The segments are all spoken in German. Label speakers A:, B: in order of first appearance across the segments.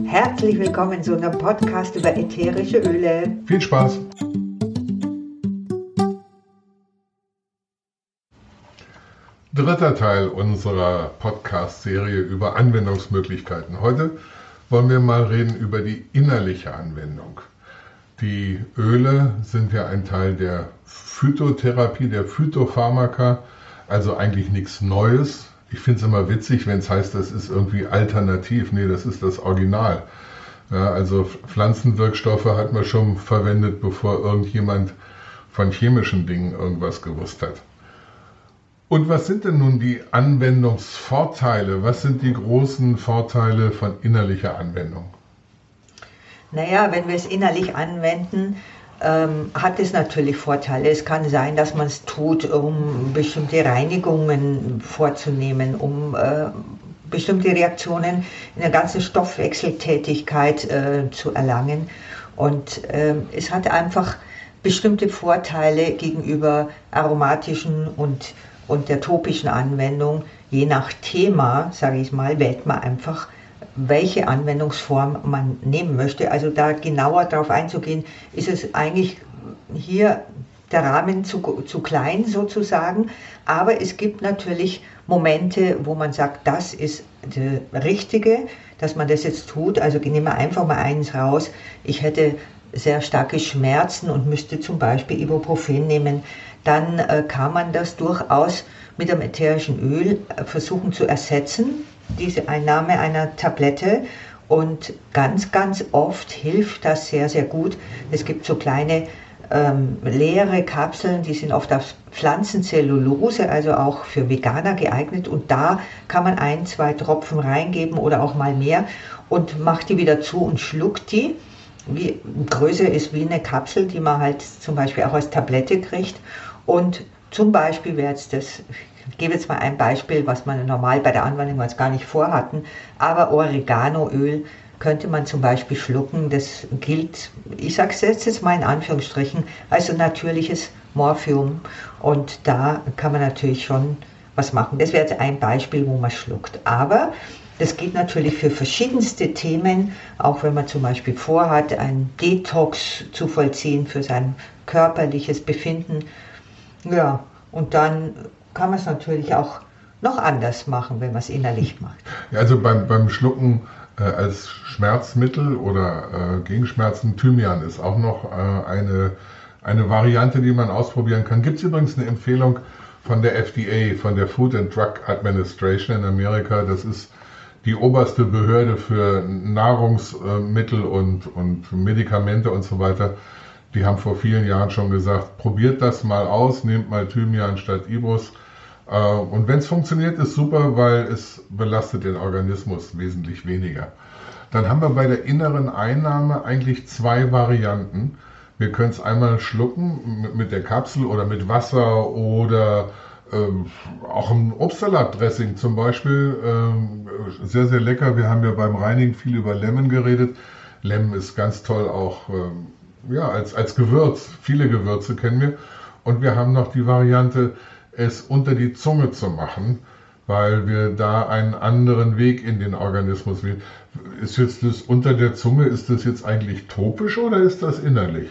A: Herzlich willkommen zu unserem Podcast über ätherische Öle.
B: Viel Spaß! Dritter Teil unserer Podcast-Serie über Anwendungsmöglichkeiten. Heute wollen wir mal reden über die innerliche Anwendung. Die Öle sind ja ein Teil der Phytotherapie, der Phytopharmaka, also eigentlich nichts Neues. Ich finde es immer witzig, wenn es heißt, das ist irgendwie alternativ. Nee, das ist das Original. Ja, also Pflanzenwirkstoffe hat man schon verwendet, bevor irgendjemand von chemischen Dingen irgendwas gewusst hat. Und was sind denn nun die Anwendungsvorteile? Was sind die großen Vorteile von innerlicher Anwendung?
A: Naja, wenn wir es innerlich anwenden, ähm, hat es natürlich Vorteile. Es kann sein, dass man es tut, um bestimmte Reinigungen vorzunehmen, um äh, bestimmte Reaktionen in der ganzen Stoffwechseltätigkeit äh, zu erlangen. Und äh, es hat einfach bestimmte Vorteile gegenüber aromatischen und, und der topischen Anwendung. Je nach Thema, sage ich mal, wählt man einfach welche Anwendungsform man nehmen möchte. Also da genauer darauf einzugehen, ist es eigentlich hier der Rahmen zu, zu klein sozusagen. Aber es gibt natürlich Momente, wo man sagt, das ist das Richtige, dass man das jetzt tut. Also nehmen wir einfach mal eins raus. Ich hätte sehr starke Schmerzen und müsste zum Beispiel Ibuprofen nehmen. Dann äh, kann man das durchaus mit einem ätherischen Öl äh, versuchen zu ersetzen diese Einnahme einer Tablette und ganz, ganz oft hilft das sehr, sehr gut. Es gibt so kleine ähm, leere Kapseln, die sind oft aus Pflanzenzellulose, also auch für Veganer geeignet. Und da kann man ein, zwei Tropfen reingeben oder auch mal mehr und macht die wieder zu und schluckt die. Wie, Größe ist wie eine Kapsel, die man halt zum Beispiel auch als Tablette kriegt. Und zum Beispiel wäre jetzt das, ich gebe jetzt mal ein Beispiel, was man normal bei der Anwendung als gar nicht vorhatten, aber Oreganoöl könnte man zum Beispiel schlucken. Das gilt, ich sage es jetzt mal in Anführungsstrichen, als natürliches Morphium. Und da kann man natürlich schon was machen. Das wäre jetzt ein Beispiel, wo man schluckt. Aber das geht natürlich für verschiedenste Themen, auch wenn man zum Beispiel vorhat, einen Detox zu vollziehen für sein körperliches Befinden. Ja, und dann kann man es natürlich auch noch anders machen, wenn man es innerlich macht.
B: Ja, also beim, beim Schlucken äh, als Schmerzmittel oder äh, gegen Schmerzen, Thymian ist auch noch äh, eine, eine Variante, die man ausprobieren kann. Gibt es übrigens eine Empfehlung von der FDA, von der Food and Drug Administration in Amerika. Das ist die oberste Behörde für Nahrungsmittel und, und Medikamente und so weiter. Die haben vor vielen Jahren schon gesagt, probiert das mal aus, nehmt mal Thymian statt Ibrus äh, und wenn es funktioniert, ist super, weil es belastet den Organismus wesentlich weniger. Dann haben wir bei der inneren Einnahme eigentlich zwei Varianten. Wir können es einmal schlucken mit der Kapsel oder mit Wasser oder ähm, auch ein Obstsalatdressing zum Beispiel. Ähm, sehr, sehr lecker. Wir haben ja beim Reinigen viel über Lemon geredet. Lemon ist ganz toll auch ähm, ja, als, als Gewürz. Viele Gewürze kennen wir. Und wir haben noch die Variante, es unter die Zunge zu machen, weil wir da einen anderen Weg in den Organismus wählen. Ist jetzt das unter der Zunge, ist das jetzt eigentlich topisch oder ist das innerlich?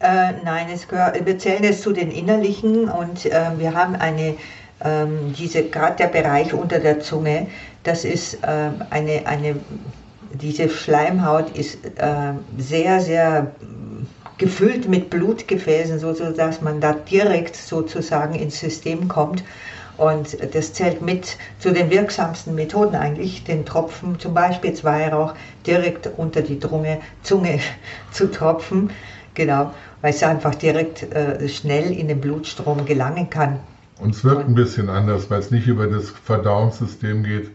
A: Äh, nein, es gehört, wir zählen es zu den innerlichen und äh, wir haben eine, ähm, diese, gerade der Bereich unter der Zunge, das ist äh, eine, eine, diese Schleimhaut ist äh, sehr, sehr gefüllt mit Blutgefäßen, so dass man da direkt sozusagen ins System kommt. Und das zählt mit zu den wirksamsten Methoden eigentlich, den Tropfen, zum Beispiel Weihrauch, direkt unter die Drunge, Zunge zu tropfen. Genau, weil es einfach direkt äh, schnell in den Blutstrom gelangen kann.
B: Und es wirkt ein bisschen anders, weil es nicht über das Verdauungssystem geht,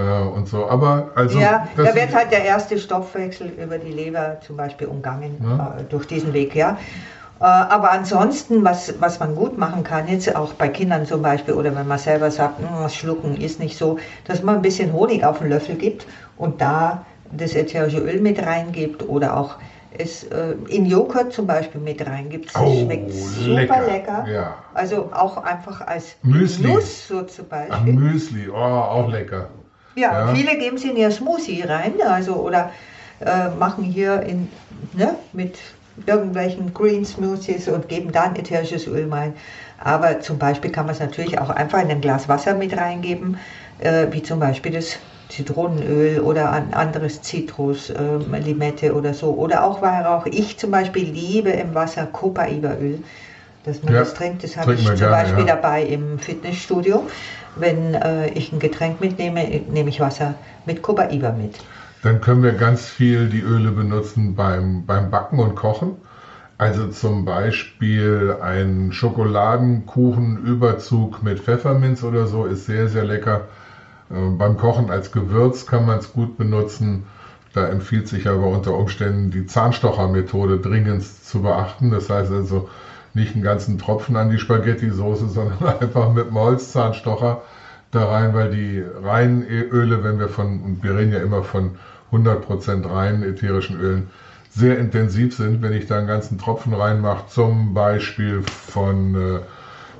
B: und so. Aber also.
A: Ja, da wird halt der erste Stoffwechsel über die Leber zum Beispiel umgangen ja. äh, durch diesen Weg, ja. Äh, aber ansonsten, was, was man gut machen kann, jetzt auch bei Kindern zum Beispiel, oder wenn man selber sagt, hm, Schlucken ist nicht so, dass man ein bisschen Honig auf den Löffel gibt und da das ätherische Öl mit reingibt oder auch es äh, in Joghurt zum Beispiel mit reingibt. Das
B: oh,
A: schmeckt super lecker. lecker. Ja. Also auch einfach als
B: Müsli.
A: Nuss so zum Beispiel.
B: Ach, Müsli, oh, auch lecker.
A: Ja, ja, viele geben sie in ihr Smoothie rein, also oder äh, machen hier in, ne, mit irgendwelchen Green Smoothies und geben dann ätherisches Öl rein. Aber zum Beispiel kann man es natürlich auch einfach in ein Glas Wasser mit reingeben, äh, wie zum Beispiel das Zitronenöl oder ein anderes Zitrus, äh, Limette oder so. Oder auch Weihrauch. Ich zum Beispiel liebe im Wasser Copaiba-Öl, dass man ja, das trinkt. Das habe ich zum gerne, Beispiel ja. dabei im Fitnessstudio. Wenn äh, ich ein Getränk mitnehme, nehme ich Wasser mit Copaiba mit.
B: Dann können wir ganz viel die Öle benutzen beim, beim Backen und Kochen. Also zum Beispiel ein Schokoladenkuchenüberzug mit Pfefferminz oder so ist sehr, sehr lecker. Äh, beim Kochen als Gewürz kann man es gut benutzen. Da empfiehlt sich aber unter Umständen die Zahnstochermethode dringend zu beachten. Das heißt also nicht einen ganzen Tropfen an die Spaghetti-Soße, sondern einfach mit dem Holzzahnstocher da rein, weil die reinen Öle, wenn wir von, und wir reden ja immer von 100% reinen ätherischen Ölen, sehr intensiv sind. Wenn ich da einen ganzen Tropfen reinmache, zum Beispiel von äh,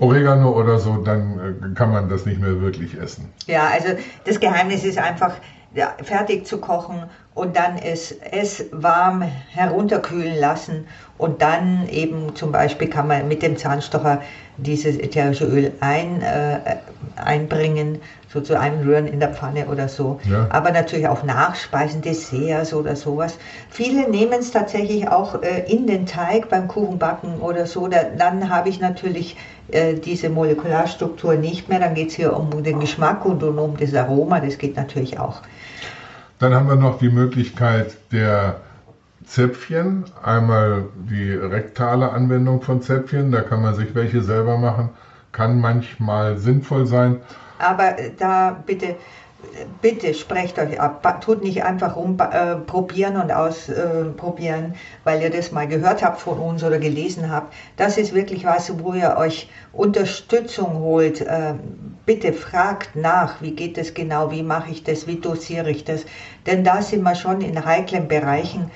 B: Oregano oder so, dann äh, kann man das nicht mehr wirklich essen.
A: Ja, also das Geheimnis ist einfach, ja, fertig zu kochen und dann es, es warm herunterkühlen lassen und dann eben zum Beispiel kann man mit dem Zahnstocher dieses ätherische Öl ein, äh, einbringen, so zu einem Rühren in der Pfanne oder so. Ja. Aber natürlich auch Nachspeisen, Desserts oder sowas. Viele nehmen es tatsächlich auch äh, in den Teig beim Kuchenbacken oder so. Da, dann habe ich natürlich äh, diese Molekularstruktur nicht mehr. Dann geht es hier um den Geschmack und um das Aroma. Das geht natürlich auch.
B: Dann haben wir noch die Möglichkeit der Zäpfchen. Einmal die rektale Anwendung von Zäpfchen, da kann man sich welche selber machen. Kann manchmal sinnvoll sein.
A: Aber da bitte bitte sprecht euch ab. Tut nicht einfach rumprobieren äh, und ausprobieren, äh, weil ihr das mal gehört habt von uns oder gelesen habt. Das ist wirklich was, wo ihr euch Unterstützung holt. Äh, bitte fragt nach, wie geht es genau, wie mache ich das, wie dosiere ich das. Denn da sind wir schon in heiklen Bereichen,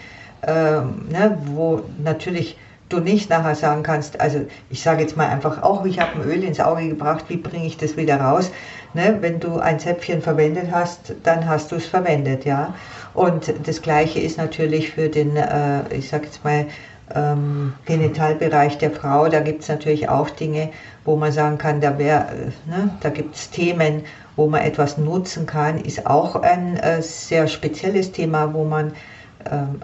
A: ähm, ne, wo natürlich du nicht nachher sagen kannst, also ich sage jetzt mal einfach auch, ich habe ein Öl ins Auge gebracht, wie bringe ich das wieder raus? Ne, wenn du ein Zäpfchen verwendet hast, dann hast du es verwendet, ja. Und das Gleiche ist natürlich für den, äh, ich sage jetzt mal, ähm, Genitalbereich der Frau. Da gibt es natürlich auch Dinge, wo man sagen kann, da, wär, äh, ne, da gibt es Themen, wo man etwas nutzen kann. Ist auch ein äh, sehr spezielles Thema, wo man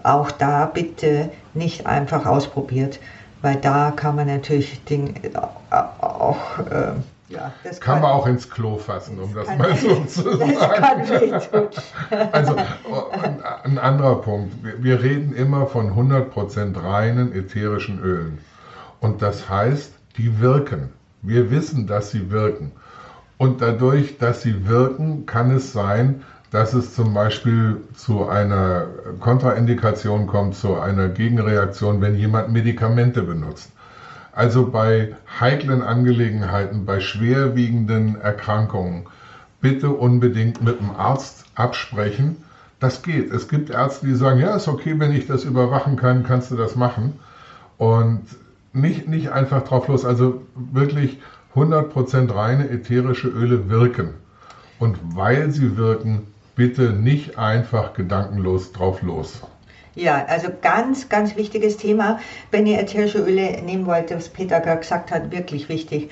A: auch da bitte nicht einfach ausprobiert, weil da kann man natürlich Dinge äh, auch äh,
B: ja, das kann, kann, man auch ins Klo fassen, um das, das mal so zu sagen. also ein anderer Punkt. Wir reden immer von 100% reinen ätherischen Ölen. Und das heißt, die wirken. Wir wissen, dass sie wirken. Und dadurch, dass sie wirken, kann es sein, dass es zum Beispiel zu einer Kontraindikation kommt, zu einer Gegenreaktion, wenn jemand Medikamente benutzt. Also bei heiklen Angelegenheiten, bei schwerwiegenden Erkrankungen, bitte unbedingt mit dem Arzt absprechen. Das geht. Es gibt Ärzte, die sagen, ja, ist okay, wenn ich das überwachen kann, kannst du das machen. Und nicht, nicht einfach drauf los. Also wirklich 100% reine ätherische Öle wirken. Und weil sie wirken, bitte nicht einfach gedankenlos drauf los.
A: Ja, also ganz, ganz wichtiges Thema. Wenn ihr ätherische Öle nehmen wollt, was Peter gerade gesagt hat, wirklich wichtig.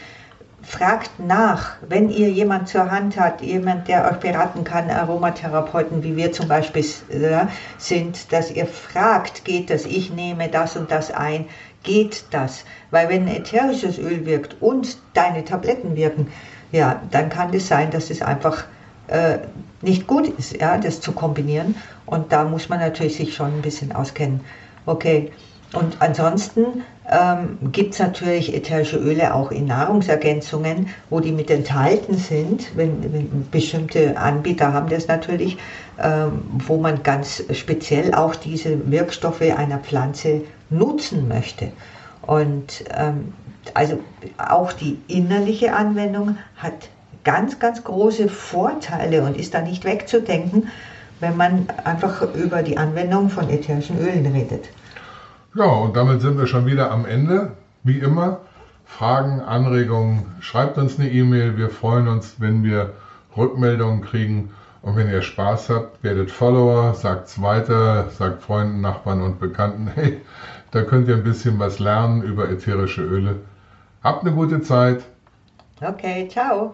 A: Fragt nach, wenn ihr jemand zur Hand habt, jemand, der euch beraten kann, Aromatherapeuten, wie wir zum Beispiel äh, sind, dass ihr fragt, geht das, ich nehme das und das ein, geht das? Weil wenn ätherisches Öl wirkt und deine Tabletten wirken, ja, dann kann es das sein, dass es einfach äh, nicht gut ist, ja, das zu kombinieren. Und da muss man natürlich sich schon ein bisschen auskennen. Okay. Und ansonsten ähm, gibt es natürlich ätherische Öle auch in Nahrungsergänzungen, wo die mit enthalten sind. Wenn, wenn bestimmte Anbieter haben das natürlich, ähm, wo man ganz speziell auch diese Wirkstoffe einer Pflanze nutzen möchte. Und ähm, also auch die innerliche Anwendung hat ganz, ganz große Vorteile und ist da nicht wegzudenken, wenn man einfach über die Anwendung von ätherischen Ölen redet.
B: Ja, und damit sind wir schon wieder am Ende. Wie immer, Fragen, Anregungen, schreibt uns eine E-Mail. Wir freuen uns, wenn wir Rückmeldungen kriegen. Und wenn ihr Spaß habt, werdet Follower, sagt's weiter, sagt Freunden, Nachbarn und Bekannten, hey, da könnt ihr ein bisschen was lernen über ätherische Öle. Habt eine gute Zeit.
A: Okay, ciao.